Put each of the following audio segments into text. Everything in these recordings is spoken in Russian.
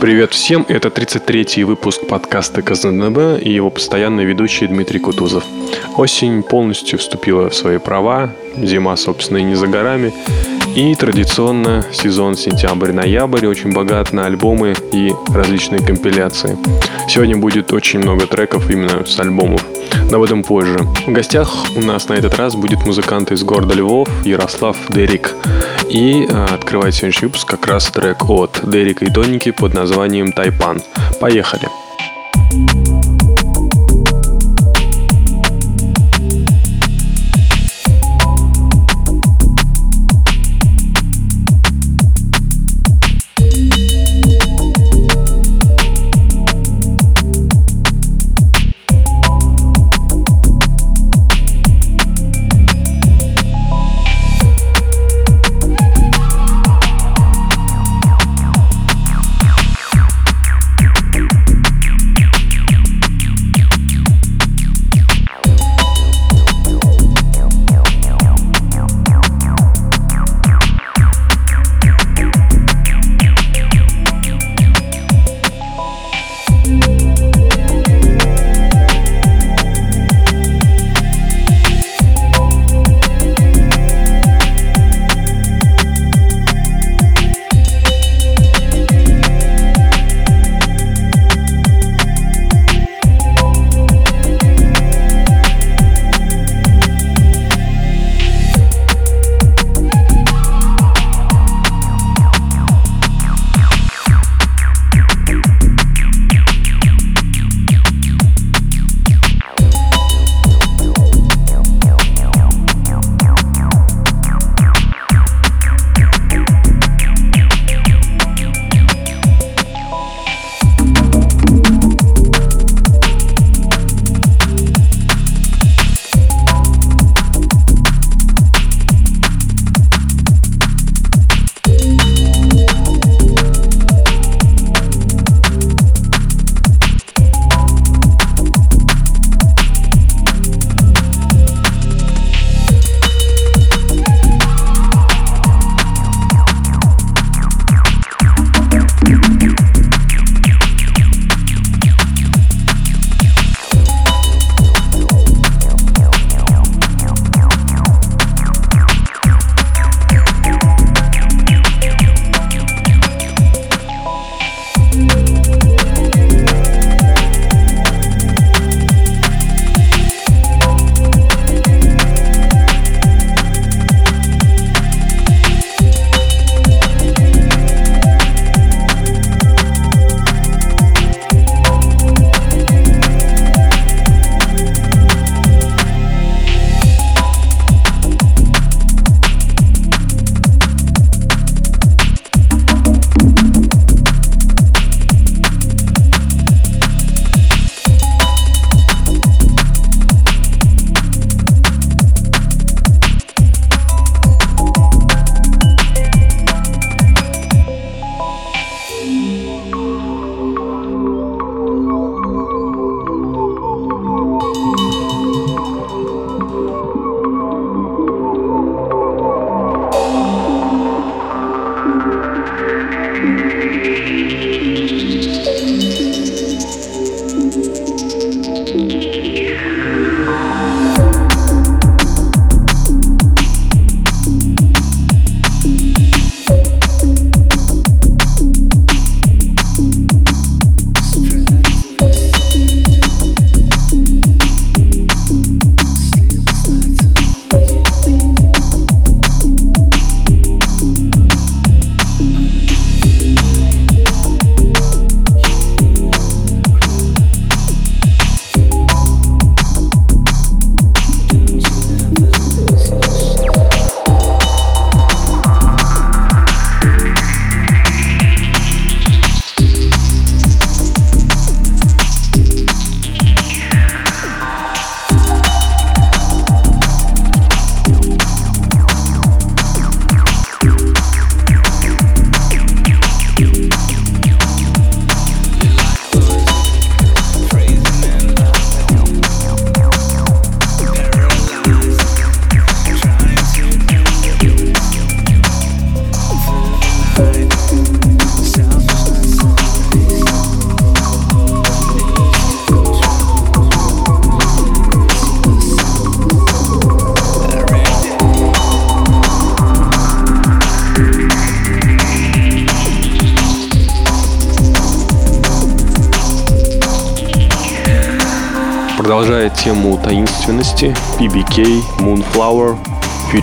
Привет всем, это 33-й выпуск подкаста КЗНБ и его постоянный ведущий Дмитрий Кутузов. Осень полностью вступила в свои права, зима, собственно, и не за горами, и традиционно сезон сентябрь-ноябрь очень богат на альбомы и различные компиляции. Сегодня будет очень много треков именно с альбомов, но об этом позже. В гостях у нас на этот раз будет музыкант из города Львов Ярослав Дерик. И э, открывает сегодняшний выпуск как раз трек от Дерека и Тоники под названием «Тайпан». Поехали! Продолжая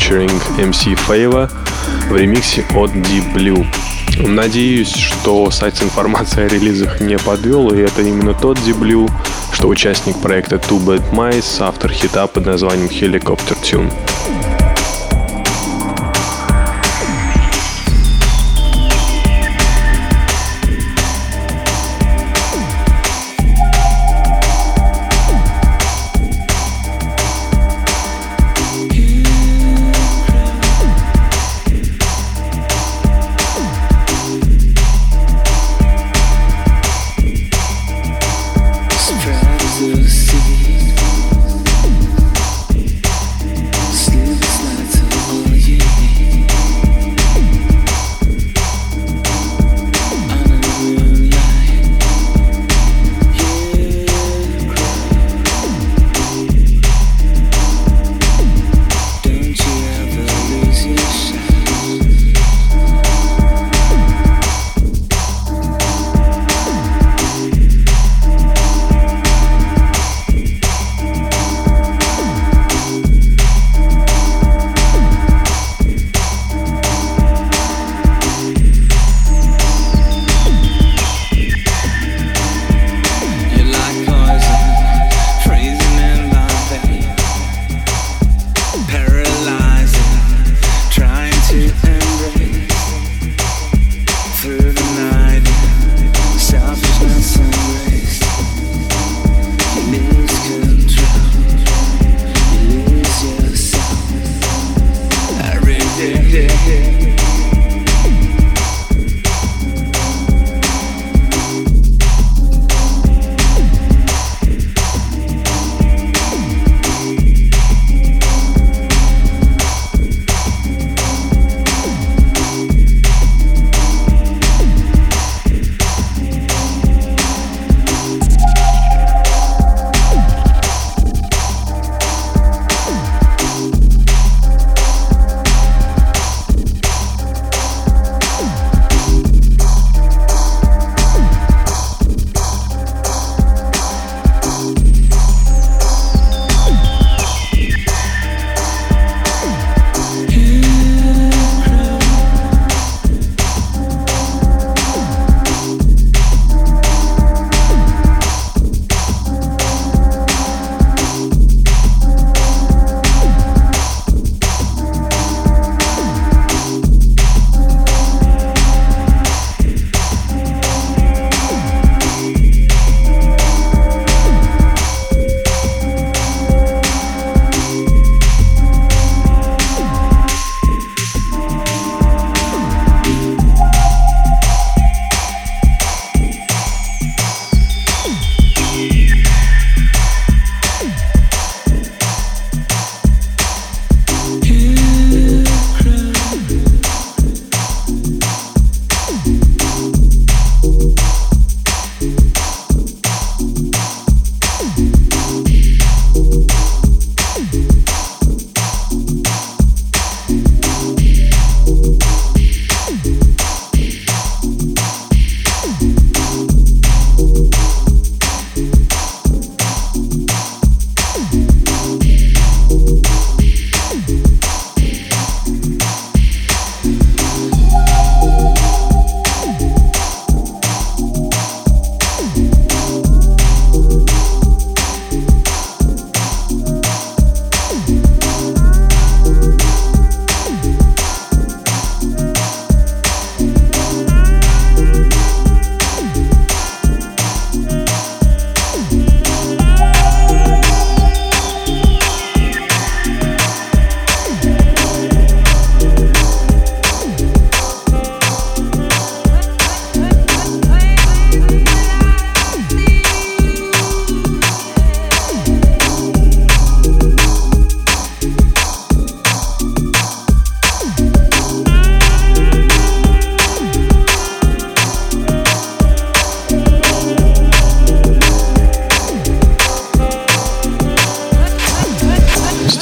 featuring MC Favor в ремиксе от Deep Blue. Надеюсь, что сайт с информацией о релизах не подвел, и это именно тот Deep Blue, что участник проекта Two Bad Mice, автор хита под названием Helicopter Tune.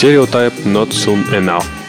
Stereotype Not Soon Enough.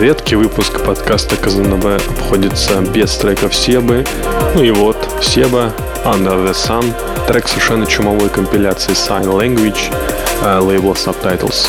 Редкий выпуск подкаста КЗНБ обходится без треков Себы. Ну и вот, Себа, Under the Sun, трек совершенно чумовой компиляции Sign Language, э, лейбла Subtitles.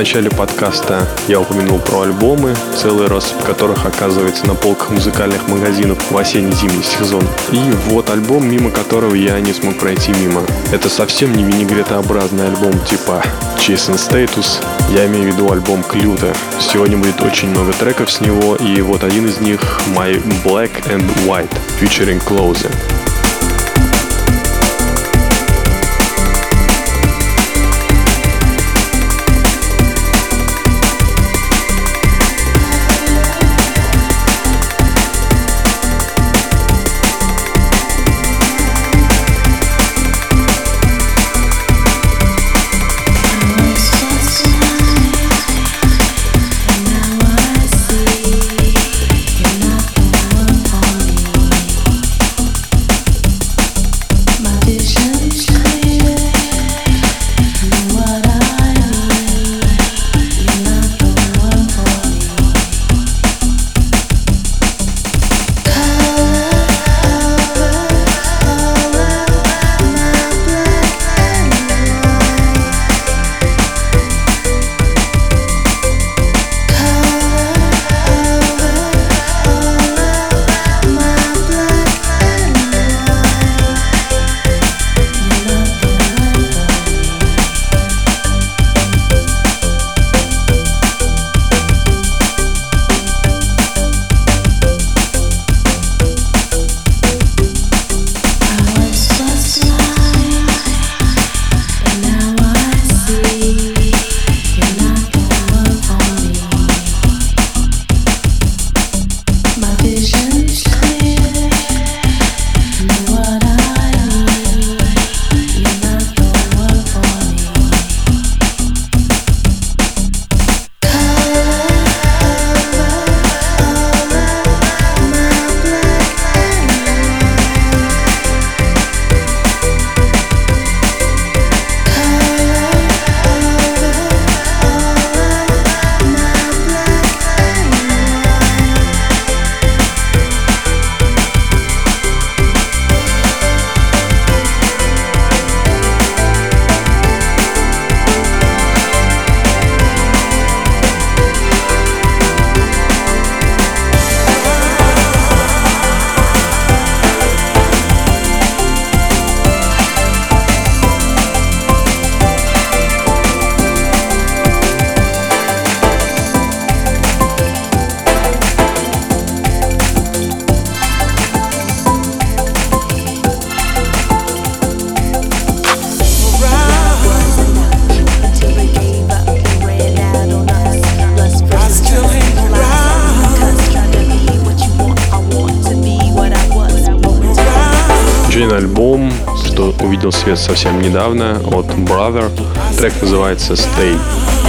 Начале подкаста я упомянул про альбомы, целый россыпь которых оказывается на полках музыкальных магазинов в осенне-зимний сезон. И вот альбом, мимо которого я не смог пройти мимо. Это совсем не винегретообразный альбом типа Chase and Status, я имею в виду альбом Клюта. Сегодня будет очень много треков с него, и вот один из них My Black and White, featuring Closer. Совсем недавно от Brother. Трек называется Stay.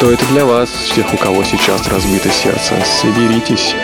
Что это для вас, всех, у кого сейчас разбито сердце. Соберитесь.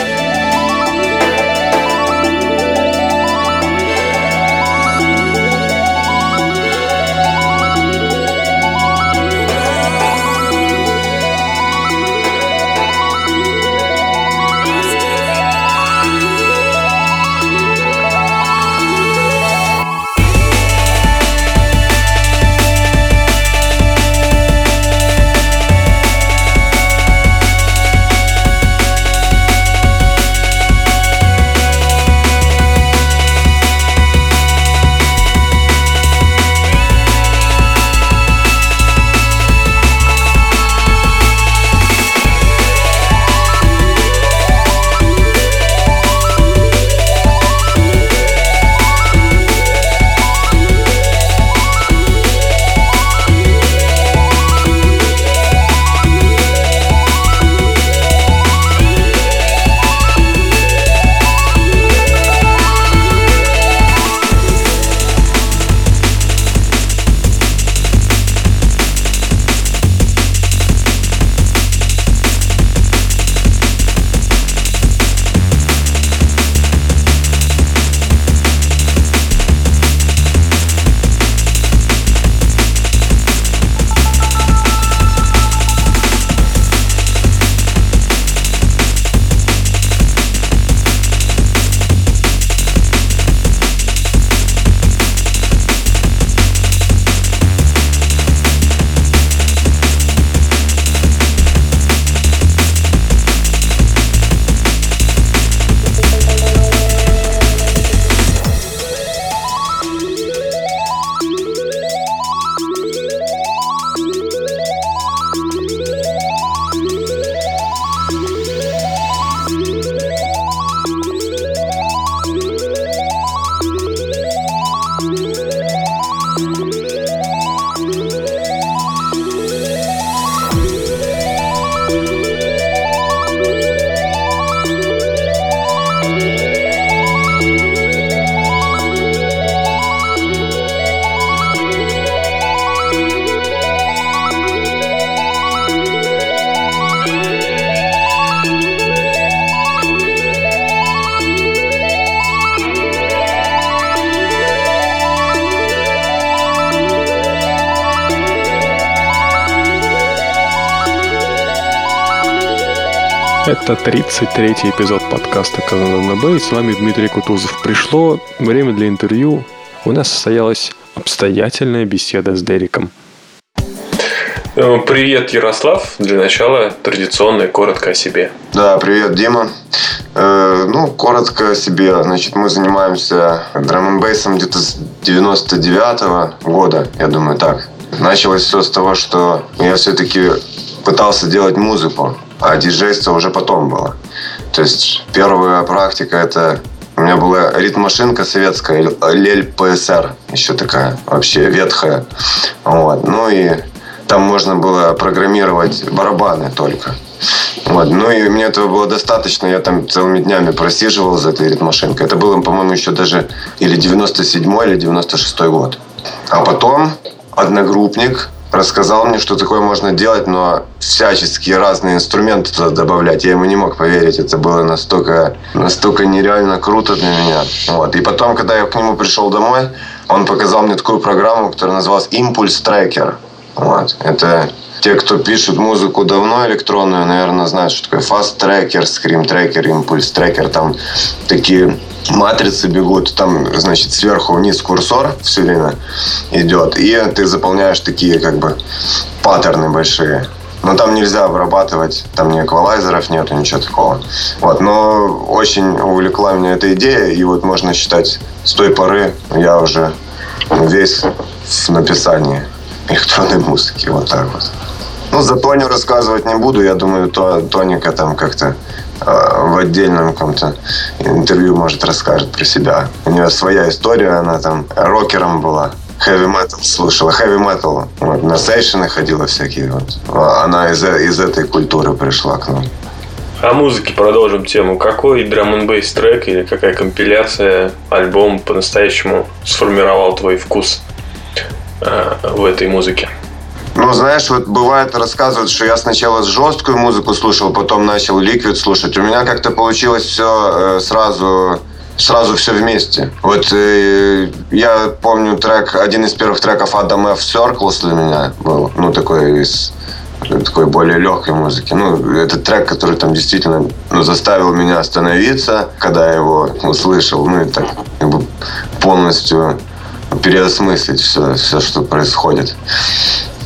Это 33-й эпизод подкаста Казан НБ, и с вами Дмитрий Кутузов. Пришло время для интервью. У нас состоялась обстоятельная беседа с Дериком. Э, привет, Ярослав. Для начала традиционное коротко о себе. Да, привет, Дима. Э, ну, коротко о себе. Значит, мы занимаемся драм бейсом где-то с 99 -го года, я думаю, так. Началось все с того, что я все-таки пытался делать музыку а диджейство уже потом было. То есть первая практика это У меня была ритм-машинка советская, Лель ПСР, еще такая вообще ветхая. Вот. Ну и там можно было программировать барабаны только. Вот. Ну и мне этого было достаточно. Я там целыми днями просиживал за этой ритм-машинкой. Это было, по-моему, еще даже или 97 или 96 год. А потом одногруппник рассказал мне, что такое можно делать, но всяческие разные инструменты туда добавлять. Я ему не мог поверить. Это было настолько, настолько нереально круто для меня. Вот. И потом, когда я к нему пришел домой, он показал мне такую программу, которая называлась Impulse Tracker. Вот. Это те, кто пишут музыку давно электронную, наверное, знают, что такое tracker, impulse tracker. Там такие матрицы бегут, там, значит, сверху вниз курсор все время идет, и ты заполняешь такие, как бы, паттерны большие. Но там нельзя обрабатывать, там ни эквалайзеров нету, ничего такого. Вот, но очень увлекла меня эта идея, и вот можно считать, с той поры я уже весь в написании электронной музыки, вот так вот. Ну, за Тоню рассказывать не буду, я думаю, то, Тоника там как-то а, в отдельном каком-то интервью, может, расскажет про себя. У нее своя история, она там рокером была. Heavy metal слушала, heavy metal. Вот, на сейшены ходила всякие. Вот. А она из, из этой культуры пришла к нам. О музыке продолжим тему. Какой драм н трек или какая компиляция, альбом по-настоящему сформировал твой вкус э, в этой музыке? Ну, знаешь, вот бывает рассказывают, что я сначала жесткую музыку слушал, потом начал ликвид слушать. У меня как-то получилось все э, сразу сразу все вместе. Вот э, я помню трек, один из первых треков Adam F. Circles для меня был, ну, такой из такой более легкой музыки. Ну, это трек, который там действительно ну, заставил меня остановиться, когда я его услышал, ну, и так как бы полностью переосмыслить все, все, что происходит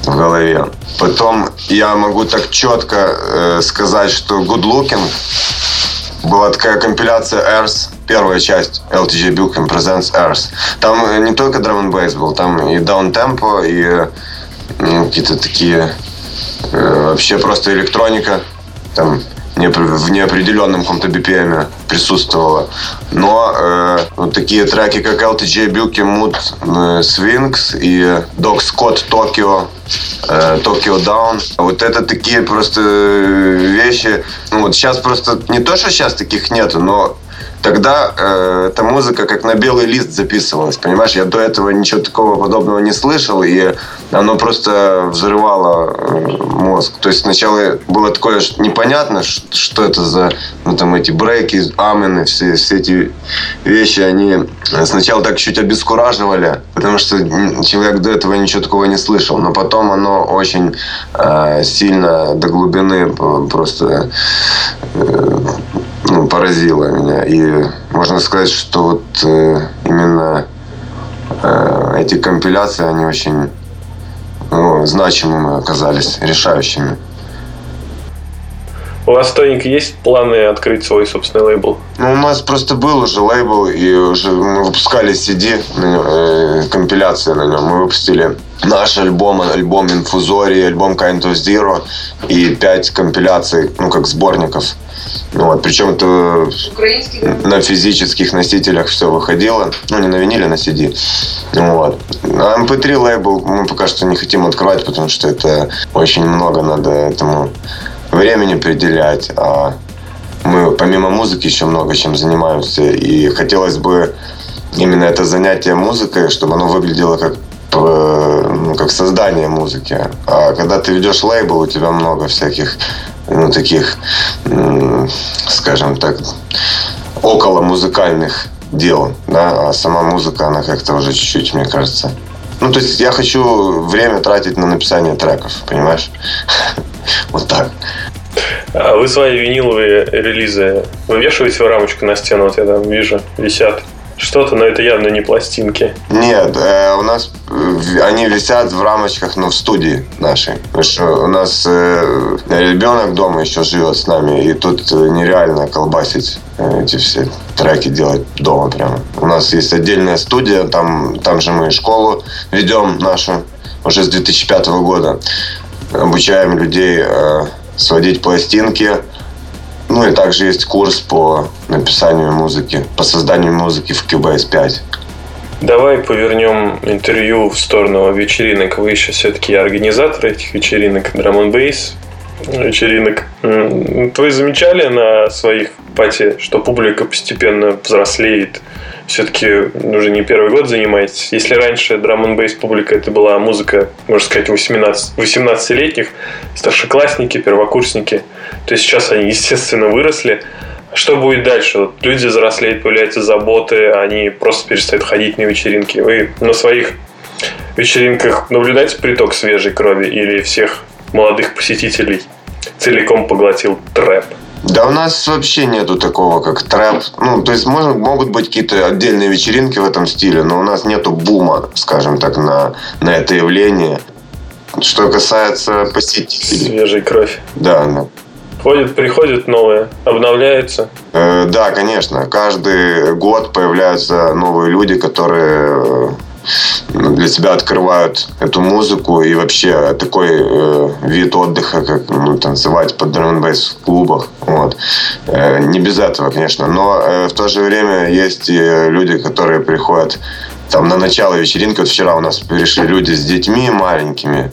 в голове. Потом я могу так четко э, сказать, что Good Looking была такая компиляция Earth, первая часть LTG Buchan Presents Earth. Там э, не только драм н был, там и даунтемпо, и э, какие-то такие э, вообще просто электроника. Там в неопределенном каком-то BPM присутствовала. Но э, вот такие треки, как LTJ Buki Mood э, Swings и Dog Scott Tokyo э, Tokyo Down. Вот это такие просто вещи. Ну вот сейчас просто не то, что сейчас таких нету, но тогда э, эта музыка как на белый лист записывалась, понимаешь? Я до этого ничего такого подобного не слышал, и оно просто взрывало э, мозг. То есть сначала было такое непонятно, что это за ну, там эти брейки, амены, все, все эти вещи, они сначала так чуть обескураживали, потому что человек до этого ничего такого не слышал, но потом оно очень э, сильно до глубины просто э, ну, поразило меня. И можно сказать, что вот э, именно э, эти компиляции, они очень ну, значимыми оказались, решающими. У вас, Тоник, есть планы открыть свой собственный лейбл? Ну, у нас просто был уже лейбл, и уже мы выпускали CD, э, компиляции на нем. Мы выпустили наш альбом, альбом Инфузории, альбом Kind of Zero и пять компиляций, ну, как сборников. Ну, вот, причем это на физических носителях все выходило. Ну, не на виниле, на CD. Вот. А MP3 лейбл мы пока что не хотим открывать, потому что это очень много надо этому времени определять. А мы помимо музыки еще много чем занимаемся. И хотелось бы именно это занятие музыкой, чтобы оно выглядело как ну, как создание музыки. А когда ты ведешь лейбл, у тебя много всяких ну, таких, скажем так, около музыкальных дел, да, а сама музыка, она как-то уже чуть-чуть, мне кажется. Ну, то есть я хочу время тратить на написание треков, понимаешь? Вот так. А вы свои виниловые релизы вывешиваете в рамочку на стену? Вот я там вижу, висят что-то, но это явно не пластинки. Нет, э, у нас э, они висят в рамочках, но в студии нашей. Потому что у нас э, ребенок дома еще живет с нами, и тут э, нереально колбасить э, эти все треки делать дома прямо. У нас есть отдельная студия, там, там же мы школу ведем нашу уже с 2005 года. Обучаем людей э, сводить пластинки, ну, и также есть курс по написанию музыки, по созданию музыки в Cubase 5. Давай повернем интервью в сторону вечеринок. Вы еще все-таки организаторы этих вечеринок, драм н бейс вечеринок. Вы замечали на своих пати, что публика постепенно взрослеет? Все-таки уже не первый год занимаетесь. Если раньше драм н бейс публика это была музыка, можно сказать, 18, 18-летних, старшеклассники, первокурсники, то сейчас они, естественно, выросли. Что будет дальше? Вот люди взрослеют, появляются заботы, они просто перестают ходить на вечеринки. Вы на своих вечеринках наблюдаете приток свежей крови или всех молодых посетителей целиком поглотил трэп? Да у нас вообще нету такого, как трэп. Ну, то есть можно, могут быть какие-то отдельные вечеринки в этом стиле, но у нас нету бума, скажем так, на, на это явление. Что касается посетителей. Свежая кровь. Да, да. Ходят, приходят новые, обновляются. Э, да, конечно. Каждый год появляются новые люди, которые э, для себя открывают эту музыку и вообще такой э, вид отдыха, как ну, танцевать под драм в клубах. Вот. Э, не без этого, конечно. Но э, в то же время есть и люди, которые приходят там на начало вечеринки. Вот вчера у нас пришли люди с детьми маленькими.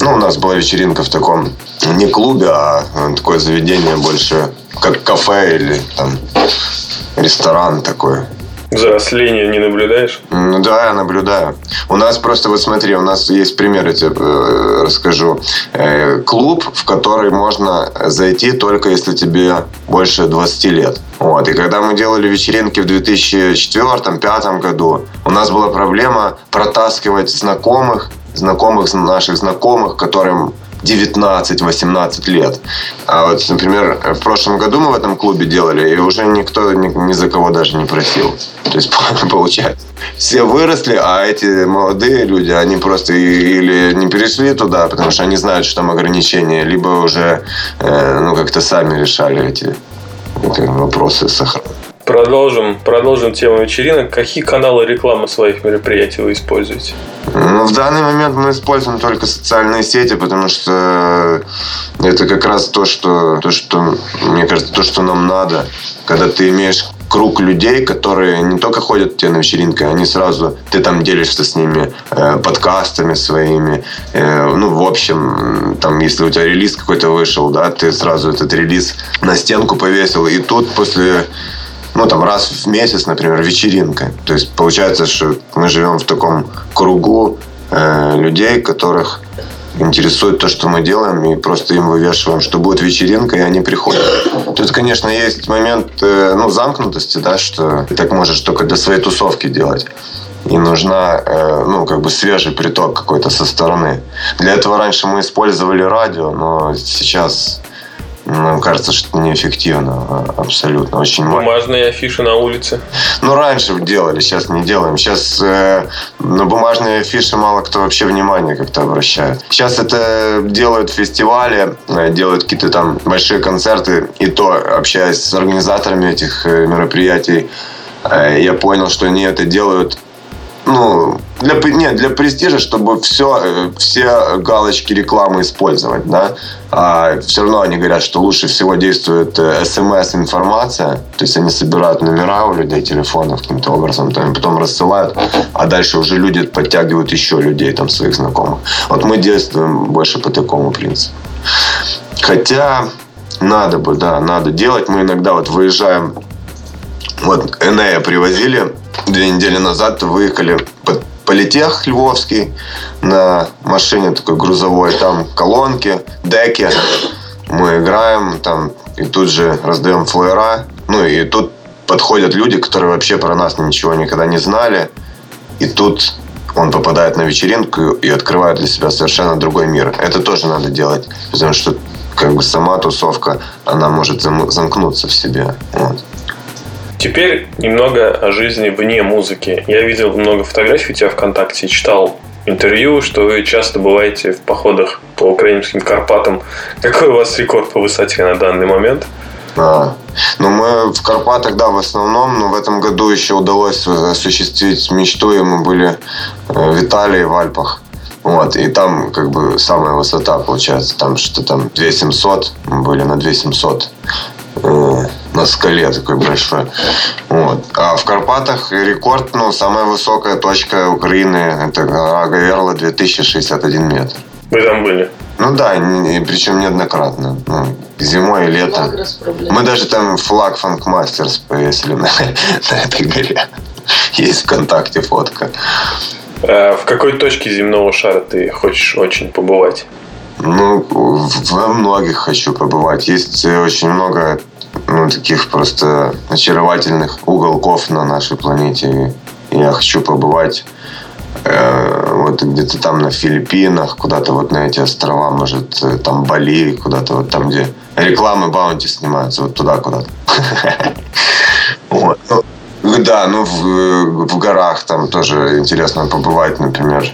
Ну, у нас была вечеринка в таком не клубе, а такое заведение больше как кафе или там ресторан такой. Взросление не наблюдаешь? Да, я наблюдаю. У нас просто, вот смотри, у нас есть пример, я тебе э, расскажу. Э, клуб, в который можно зайти только если тебе больше 20 лет. Вот. И когда мы делали вечеринки в 2004-2005 году, у нас была проблема протаскивать знакомых знакомых наших знакомых, которым 19-18 лет. А вот, например, в прошлом году мы в этом клубе делали, и уже никто ни, ни за кого даже не просил. То есть, получается, все выросли, а эти молодые люди, они просто или не перешли туда, потому что они знают, что там ограничения, либо уже э, ну, как-то сами решали эти, эти вопросы с охраной. Продолжим, продолжим тему вечеринок. Какие каналы рекламы своих мероприятий вы используете? Ну, в данный момент мы используем только социальные сети, потому что это как раз то, что, то, что мне кажется, то, что нам надо. Когда ты имеешь круг людей, которые не только ходят к тебе на вечеринки, они сразу, ты там делишься с ними э, подкастами своими. Э, ну, в общем, там, если у тебя релиз какой-то вышел, да, ты сразу этот релиз на стенку повесил. И тут после ну, там, раз в месяц, например, вечеринка. То есть, получается, что мы живем в таком кругу э, людей, которых интересует то, что мы делаем, и просто им вывешиваем, что будет вечеринка, и они приходят. Тут, конечно, есть момент э, ну, замкнутости, да, что ты так можешь только для своей тусовки делать. И нужна, э, ну, как бы свежий приток какой-то со стороны. Для этого раньше мы использовали радио, но сейчас нам кажется, что неэффективно а, абсолютно. Очень Бумажные афиши на улице? Ну, раньше делали, сейчас не делаем. Сейчас э, на бумажные афиши мало кто вообще внимание как-то обращает. Сейчас это делают фестивали, э, делают какие-то там большие концерты. И то, общаясь с организаторами этих э, мероприятий, э, я понял, что они это делают ну, для, нет, для престижа, чтобы все, э, все галочки рекламы использовать, да. А все равно они говорят, что лучше всего действует э, смс-информация, то есть они собирают номера у людей телефонов каким-то образом, там, потом рассылают, а дальше уже люди подтягивают еще людей, там, своих знакомых. Вот мы действуем больше по такому принципу. Хотя надо бы, да, надо делать. Мы иногда вот выезжаем, вот Энея привозили, две недели назад выехали под Политех Львовский на машине такой грузовой. Там колонки, деки. Мы играем там и тут же раздаем флеера. Ну и тут подходят люди, которые вообще про нас ничего никогда не знали. И тут он попадает на вечеринку и открывает для себя совершенно другой мир. Это тоже надо делать, потому что как бы сама тусовка, она может замкнуться в себе. Вот. Теперь немного о жизни вне музыки. Я видел много фотографий у тебя ВКонтакте, читал интервью, что вы часто бываете в походах по украинским Карпатам. Какой у вас рекорд по высоте на данный момент? А, ну, мы в Карпатах, да, в основном, но в этом году еще удалось осуществить мечту, и мы были э, в Италии, в Альпах. Вот, и там как бы самая высота получается, там что там 2700, мы были на 2700 э, на скале такой большой. Вот. А в Карпатах рекорд, ну, самая высокая точка Украины, это гора Гаверла, 2061 метр. Вы там были? Ну да, и причем неоднократно. Ну, зимой и летом. Мы даже там флаг Фанк Мастерс повесили на, на этой горе. Есть ВКонтакте фотка. А в какой точке земного шара ты хочешь очень побывать? Ну, во многих хочу побывать. Есть очень много ну, таких просто очаровательных уголков на нашей планете. И я хочу побывать э, вот где-то там на Филиппинах, куда-то вот на эти острова, может, э, там Бали, куда-то вот там, где рекламы Баунти снимаются, вот туда куда-то. Ну, да, ну в, в горах там тоже интересно побывать, например.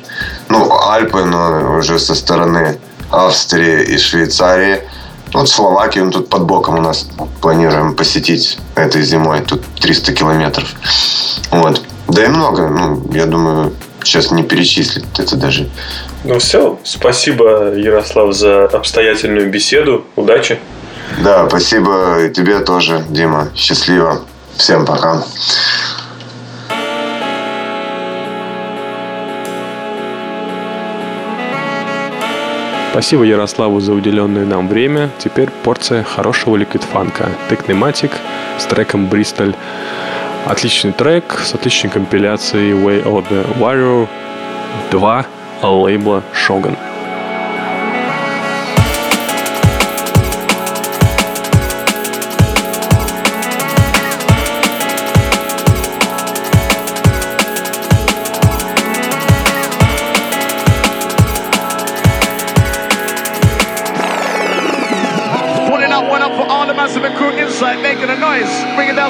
Ну, Альпы, но уже со стороны Австрии и Швейцарии. Вот Словакию, тут под боком у нас планируем посетить этой зимой. Тут 300 километров. Вот. Да и много, ну, я думаю, сейчас не перечислить это даже. Ну все, спасибо, Ярослав, за обстоятельную беседу. Удачи. Да, спасибо тебе тоже, Дима. Счастливо. Всем пока. Спасибо Ярославу за уделенное нам время. Теперь порция хорошего ликвидфанка. Текнематик с треком «Бристоль». Отличный трек с отличной компиляцией Way of the Warrior 2 лейбла Shogun.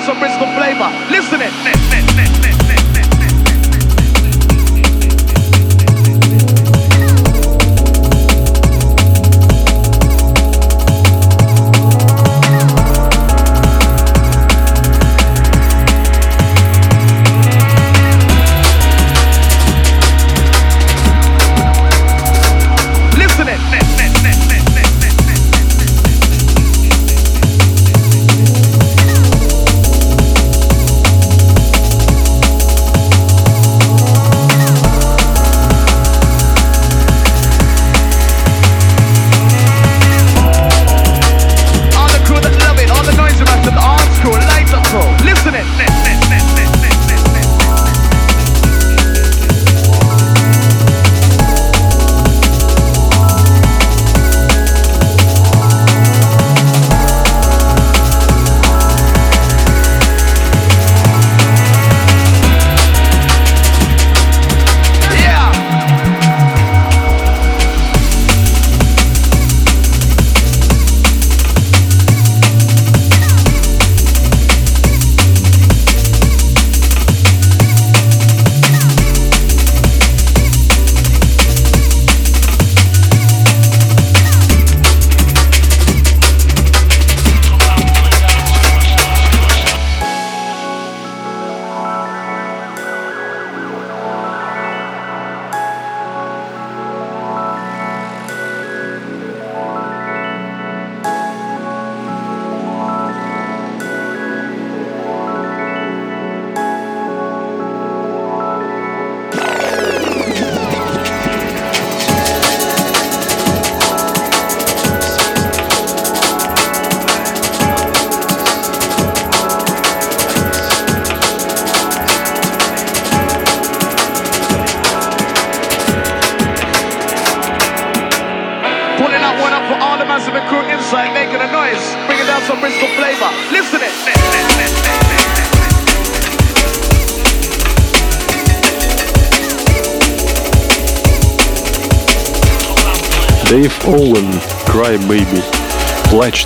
Some Bristol.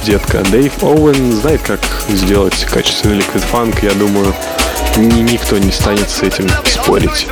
Детка. Дэйв Оуэн знает, как сделать качественный ликвид фанк. Я думаю, ни, никто не станет с этим спорить.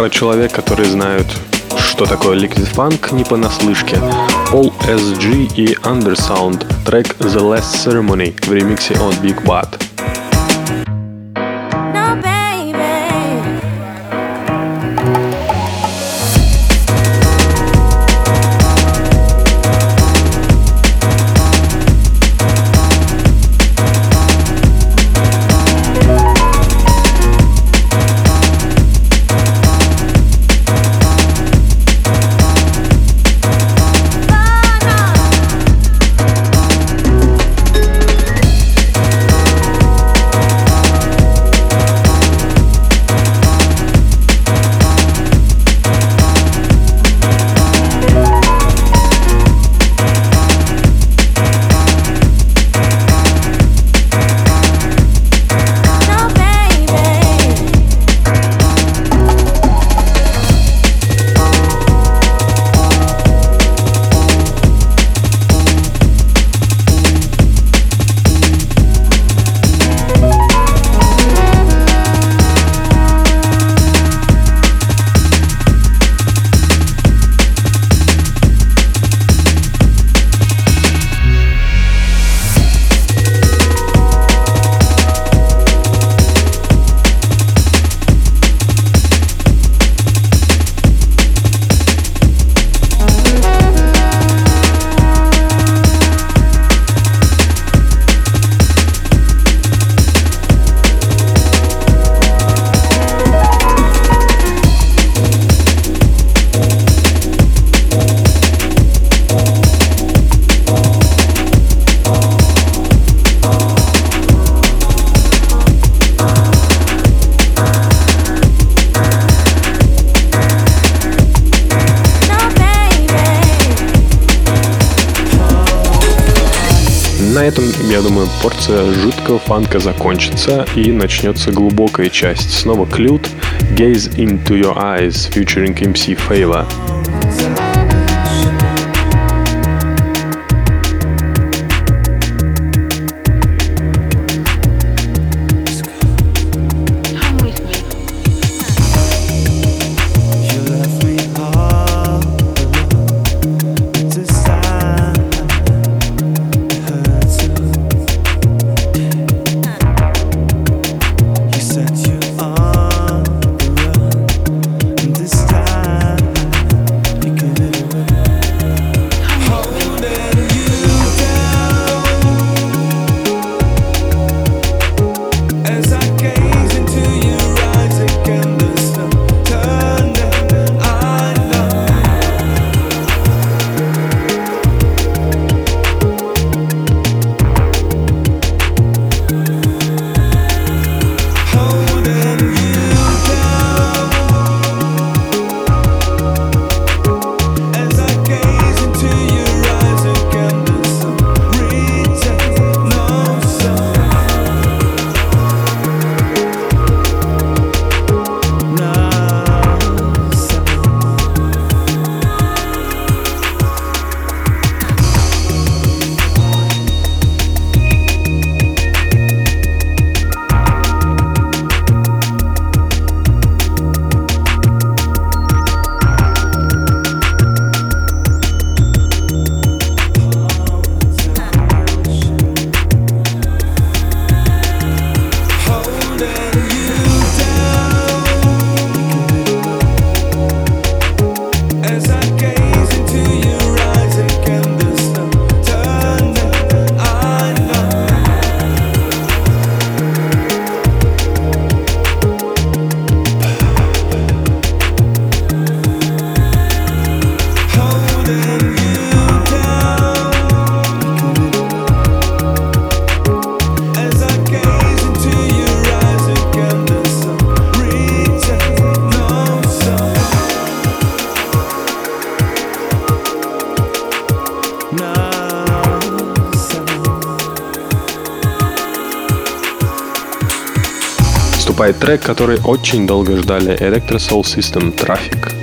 Пара человек, которые знают, что такое Liquid Funk, не понаслышке. All SG и Undersound, трек The Last Ceremony в ремиксе от Big Bad. Закончится и начнется глубокая часть. Снова Клют, Gaze Into Your Eyes, featuring MC Fayla. Трек, который очень долго ждали Electro Soul System Traffic.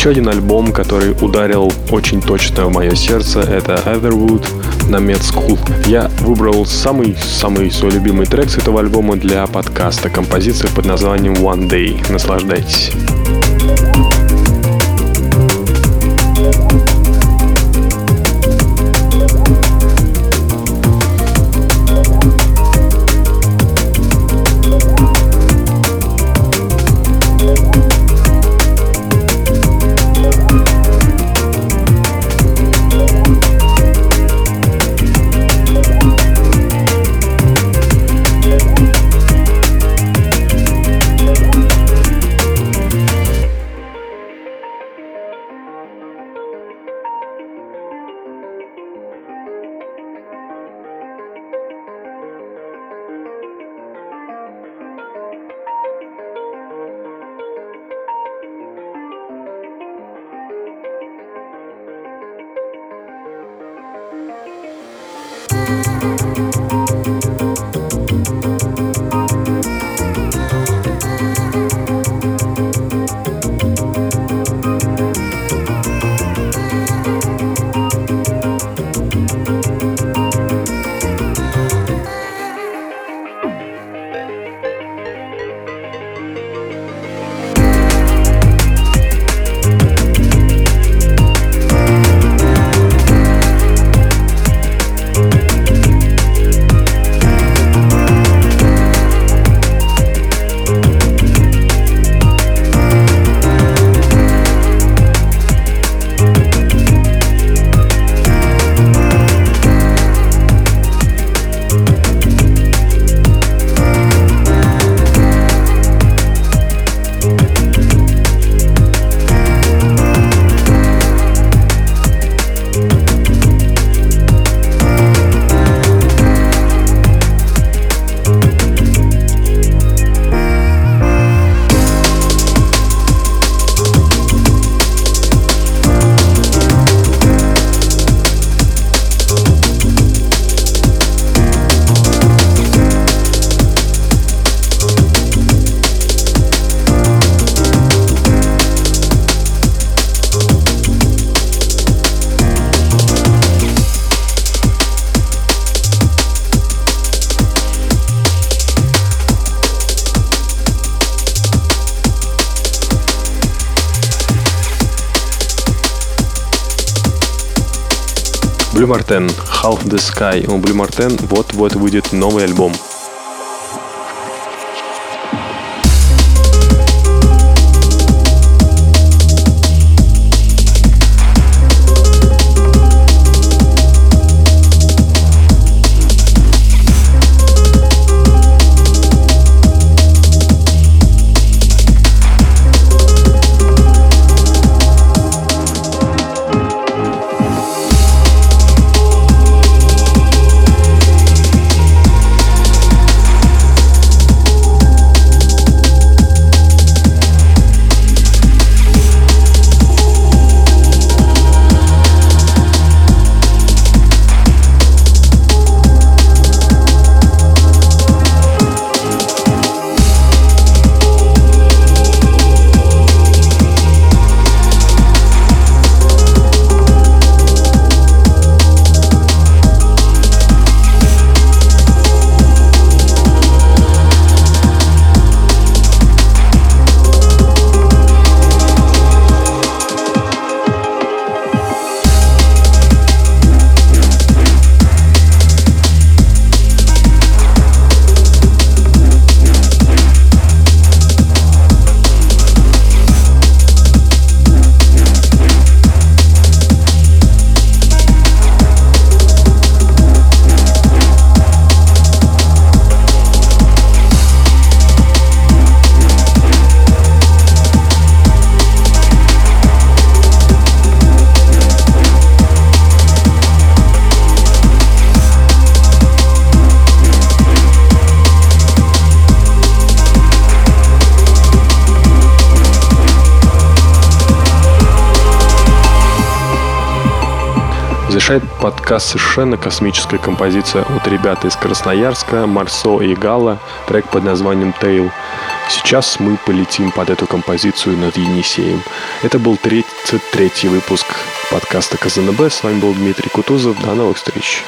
Еще один альбом, который ударил очень точно в мое сердце, это Etherwood на Med School. Я выбрал самый-самый свой любимый трек с этого альбома для подкаста. Композиция под названием One Day. Наслаждайтесь. Martin, Half the Sky. У Blue Martin вот-вот выйдет новый альбом. Подкаст совершенно космическая композиция от ребят из Красноярска, Марсо и Гала, трек под названием «Tail». Сейчас мы полетим под эту композицию над Енисеем. Это был 33-й выпуск подкаста КЗНБ. С вами был Дмитрий Кутузов. До новых встреч.